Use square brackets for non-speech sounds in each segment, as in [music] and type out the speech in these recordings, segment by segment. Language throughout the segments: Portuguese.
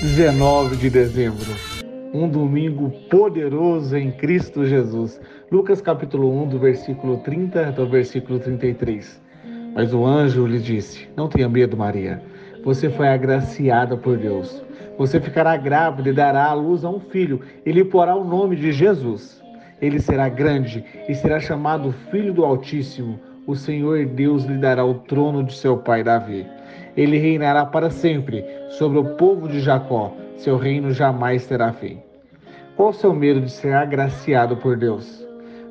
19 de dezembro, um domingo poderoso em Cristo Jesus. Lucas capítulo 1, do versículo 30 até o versículo 33. Mas o anjo lhe disse: Não tenha medo, Maria. Você foi agraciada por Deus. Você ficará grávida e dará à luz a um filho, e lhe porá o nome de Jesus. Ele será grande e será chamado Filho do Altíssimo. O Senhor Deus lhe dará o trono de seu pai Davi ele reinará para sempre sobre o povo de Jacó. Seu reino jamais terá fim. Qual o seu medo de ser agraciado por Deus?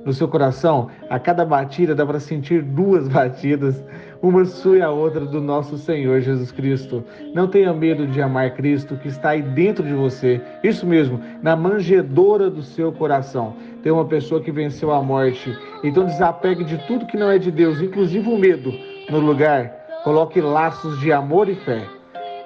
No seu coração, a cada batida dá para sentir duas [laughs] batidas, uma sua e a outra do nosso Senhor Jesus Cristo. Não tenha medo de amar Cristo que está aí dentro de você. Isso mesmo, na manjedora do seu coração. Tem uma pessoa que venceu a morte. Então desapegue de tudo que não é de Deus, inclusive o medo. No lugar, Coloque laços de amor e fé.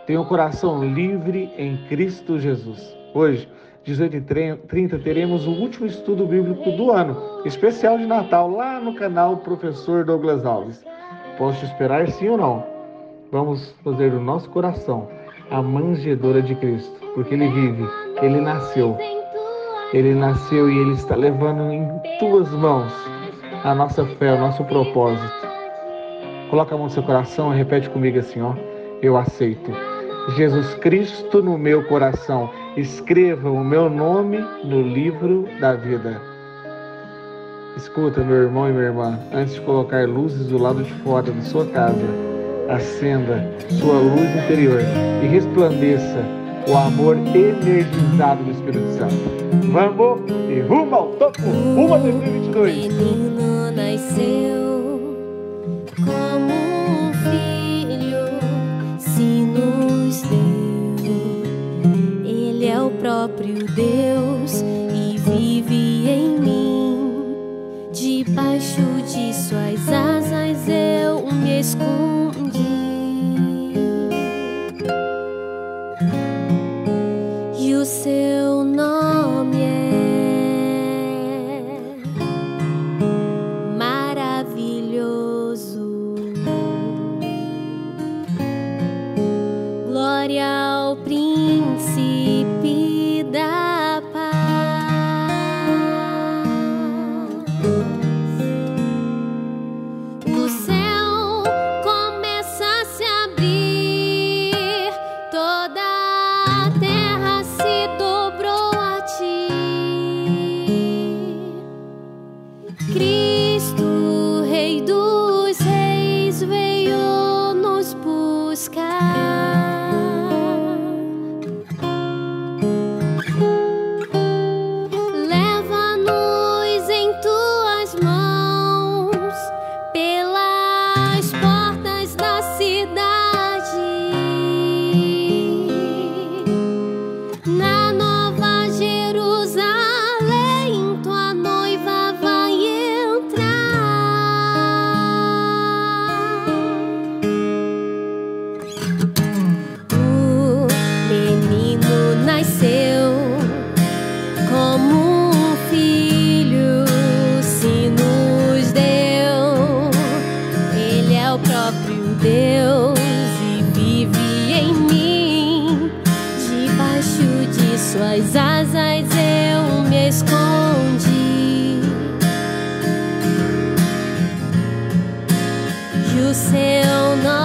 Tenha um coração livre em Cristo Jesus. Hoje, 18h30, teremos o último estudo bíblico do ano, especial de Natal, lá no canal Professor Douglas Alves. Posso te esperar sim ou não? Vamos fazer do nosso coração a manjedora de Cristo, porque Ele vive, Ele nasceu. Ele nasceu e Ele está levando em tuas mãos a nossa fé, o nosso propósito. Coloca a mão no seu coração e repete comigo assim, ó. Eu aceito. Jesus Cristo no meu coração. Escreva o meu nome no livro da vida. Escuta, meu irmão e minha irmã, antes de colocar luzes do lado de fora da sua casa, acenda sua luz interior e resplandeça o amor energizado do Espírito Santo. Vamos e rumo ao topo! Rumo a 2022! Menino nasceu próprio Deus e vive em mim. Debaixo de suas asas eu me escondi. Deus e vive em mim. Debaixo de suas asas eu me escondi. E o seu nome.